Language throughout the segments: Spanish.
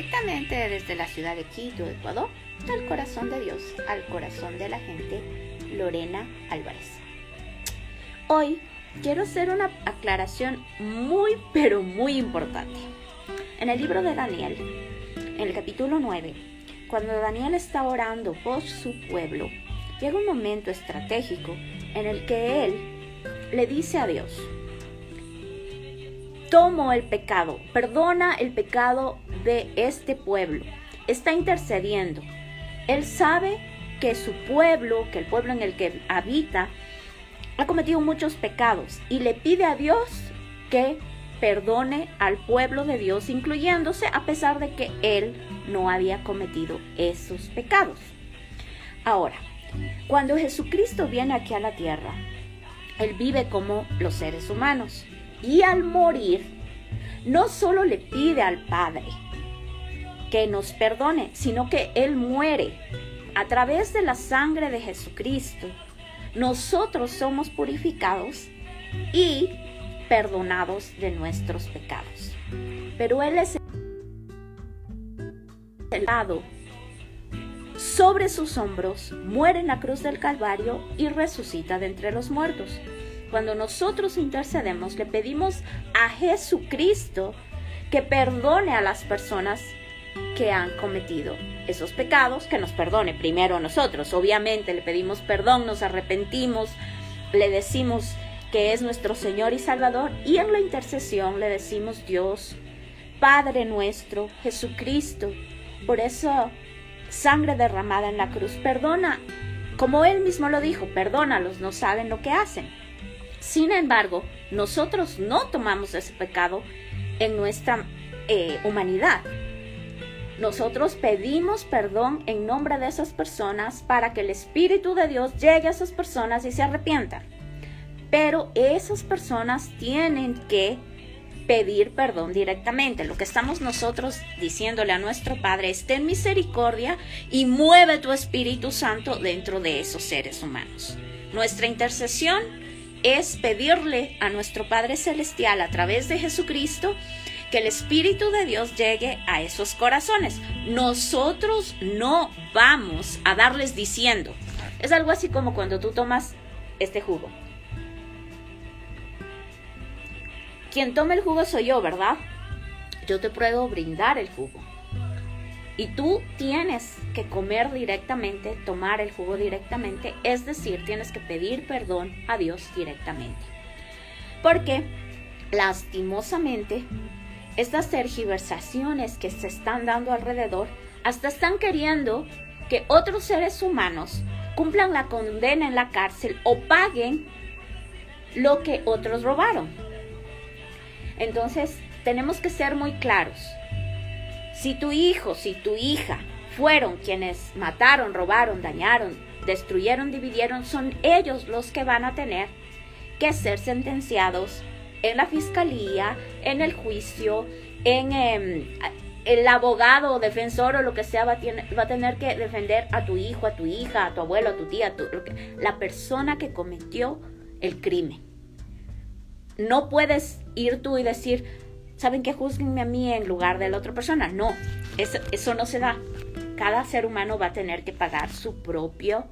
directamente desde la ciudad de Quito, Ecuador, al corazón de Dios, al corazón de la gente, Lorena Álvarez. Hoy quiero hacer una aclaración muy, pero muy importante. En el libro de Daniel, en el capítulo 9, cuando Daniel está orando por su pueblo, llega un momento estratégico en el que él le dice a Dios, tomo el pecado, perdona el pecado de este pueblo. Está intercediendo. Él sabe que su pueblo, que el pueblo en el que habita, ha cometido muchos pecados y le pide a Dios que perdone al pueblo de Dios, incluyéndose a pesar de que él no había cometido esos pecados. Ahora, cuando Jesucristo viene aquí a la tierra, él vive como los seres humanos y al morir, no solo le pide al Padre que nos perdone, sino que Él muere. A través de la sangre de Jesucristo, nosotros somos purificados y perdonados de nuestros pecados. Pero Él es el lado sobre sus hombros, muere en la cruz del Calvario y resucita de entre los muertos. Cuando nosotros intercedemos, le pedimos a Jesucristo que perdone a las personas que han cometido esos pecados, que nos perdone primero a nosotros. Obviamente le pedimos perdón, nos arrepentimos, le decimos que es nuestro Señor y Salvador y en la intercesión le decimos Dios, Padre nuestro, Jesucristo, por eso sangre derramada en la cruz, perdona, como Él mismo lo dijo, perdónalos, no saben lo que hacen. Sin embargo, nosotros no tomamos ese pecado en nuestra eh, humanidad. Nosotros pedimos perdón en nombre de esas personas para que el Espíritu de Dios llegue a esas personas y se arrepientan. Pero esas personas tienen que pedir perdón directamente. Lo que estamos nosotros diciéndole a nuestro Padre es ten misericordia y mueve tu Espíritu Santo dentro de esos seres humanos. Nuestra intercesión es pedirle a nuestro Padre Celestial a través de Jesucristo que el Espíritu de Dios llegue a esos corazones. Nosotros no vamos a darles diciendo. Es algo así como cuando tú tomas este jugo. Quien toma el jugo soy yo, ¿verdad? Yo te puedo brindar el jugo. Y tú tienes que comer directamente, tomar el jugo directamente, es decir, tienes que pedir perdón a Dios directamente. Porque, lastimosamente, estas tergiversaciones que se están dando alrededor hasta están queriendo que otros seres humanos cumplan la condena en la cárcel o paguen lo que otros robaron. Entonces, tenemos que ser muy claros. Si tu hijo, si tu hija fueron quienes mataron, robaron, dañaron, destruyeron, dividieron, son ellos los que van a tener que ser sentenciados en la fiscalía, en el juicio, en em, el abogado o defensor o lo que sea va a, tener que defender a tu hijo, a tu hija, a tu abuelo, a tu tía, a la persona que cometió el crimen. No puedes ir tú y decir, ¿saben que juzguenme a mí en lugar de la otra persona? No, eso, eso no se da. Cada ser humano va a tener que pagar su propio,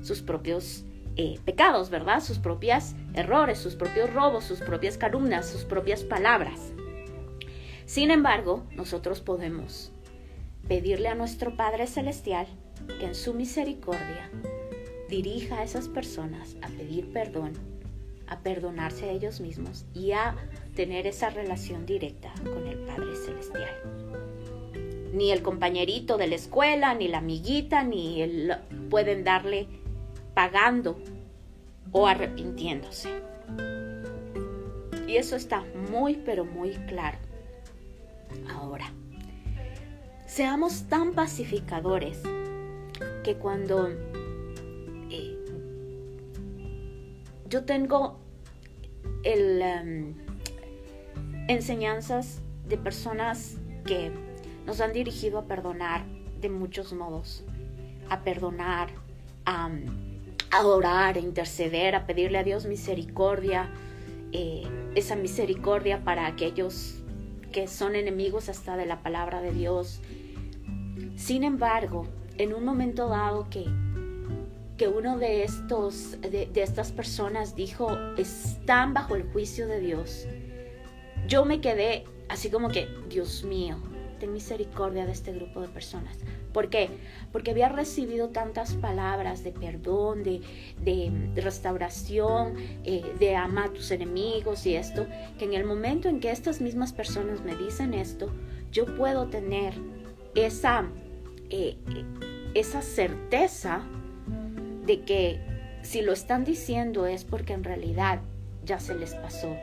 sus propios eh, pecados, ¿verdad? Sus propios errores, sus propios robos, sus propias calumnias, sus propias palabras. Sin embargo, nosotros podemos pedirle a nuestro Padre Celestial que en su misericordia dirija a esas personas a pedir perdón, a perdonarse a ellos mismos y a tener esa relación directa con el Padre Celestial. Ni el compañerito de la escuela, ni la amiguita, ni el, pueden darle pagando o arrepintiéndose. Y eso está muy, pero muy claro. Ahora, seamos tan pacificadores que cuando yo tengo em, enseñanzas de personas que nos han dirigido a perdonar de muchos modos, a perdonar, a, orar, a interceder, a pedirle a Dios misericordia, eh, esa misericordia para aquellos que son enemigos hasta de la palabra de Dios. Sin embargo, en un momento dado que, que uno de, estos, de, de estas personas dijo, están bajo el juicio de Dios, yo me quedé así como que, Dios mío, ten misericordia de este grupo de personas. ¿Por qué? Porque había recibido tantas palabras de perdón, de, restauración, eh, de amar a tus enemigos y esto, que en el momento en que estas mismas personas me dicen esto, yo puedo tener esa, eh, esa certeza de que si lo están diciendo es porque en realidad ya se les pasó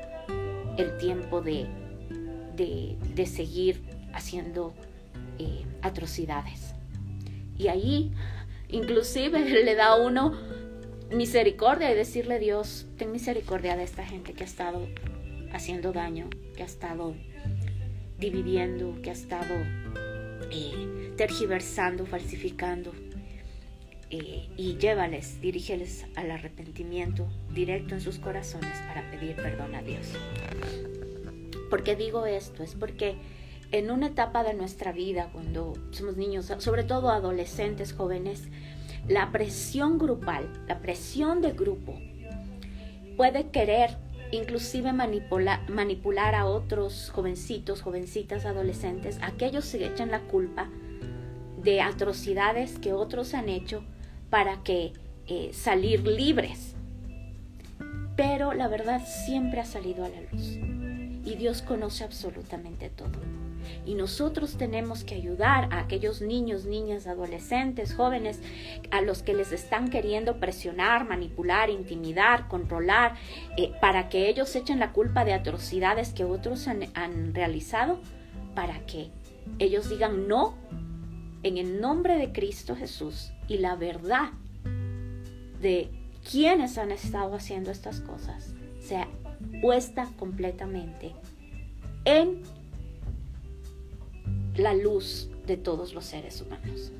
el tiempo de, de, seguir haciendo eh, atrocidades. Y ahí inclusive le da a uno misericordia y decirle Dios, ten misericordia de esta gente que ha estado haciendo daño, que ha estado dividiendo, que ha estado eh, tergiversando, falsificando. Eh, y llévales, dirígeles al arrepentimiento directo en sus corazones para pedir perdón a Dios. ¿Por qué digo esto? Es porque en una etapa de nuestra vida, cuando somos niños, sobre todo adolescentes, jóvenes, la presión grupal, la presión de grupo, puede querer inclusive manipular a otros jovencitos, jovencitas, adolescentes, aquellos se echan la culpa de atrocidades que otros han hecho para que eh, salir libres. Pero la verdad siempre ha salido a la luz y Dios conoce absolutamente todo. Y nosotros tenemos que ayudar a aquellos niños, niñas, adolescentes, jóvenes, a los que les están queriendo presionar, manipular, intimidar, controlar, eh, para que ellos echen la culpa de atrocidades que otros han, han realizado, para que ellos digan no en el nombre de Cristo Jesús y la verdad de quienes han estado haciendo estas cosas sea puesta completamente en la luz de todos los seres humanos.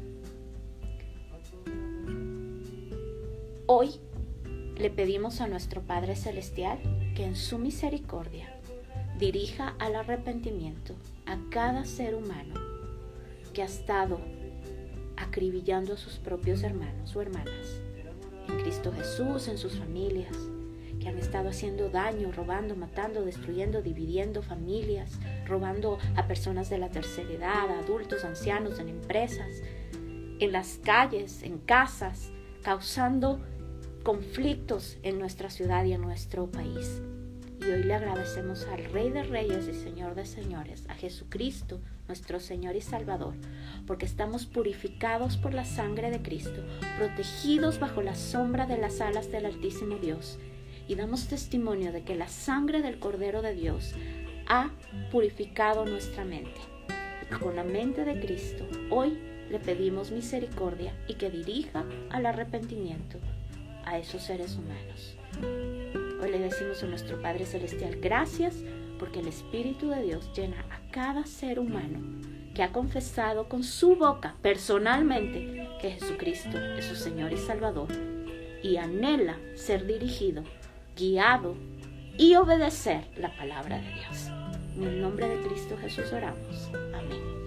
Hoy le pedimos a nuestro Padre Celestial que en su misericordia dirija al arrepentimiento a cada ser humano que ha estado acribillando a sus propios hermanos o hermanas en Cristo Jesús, en sus familias, que han estado haciendo daño, robando, matando, destruyendo, dividiendo familias, robando a personas de la tercera edad, adultos, ancianos, en empresas, en las calles, en casas, causando conflictos en nuestra ciudad y en nuestro país. Y hoy le agradecemos al Rey de Reyes y Señor de Señores, a Jesucristo, nuestro Señor y Salvador, porque estamos purificados por la sangre de Cristo, protegidos bajo la sombra de las alas del Altísimo Dios y damos testimonio de que la sangre del Cordero de Dios ha purificado nuestra mente. Con la mente de Cristo, hoy le pedimos misericordia y que dirija al arrepentimiento a esos seres humanos. Hoy le decimos a nuestro Padre Celestial gracias porque el Espíritu de Dios llena a cada ser humano que ha confesado con su boca personalmente que Jesucristo es su Señor y Salvador y anhela ser dirigido guiado y obedecer la palabra de Dios. En el nombre de Cristo Jesús oramos. Amén.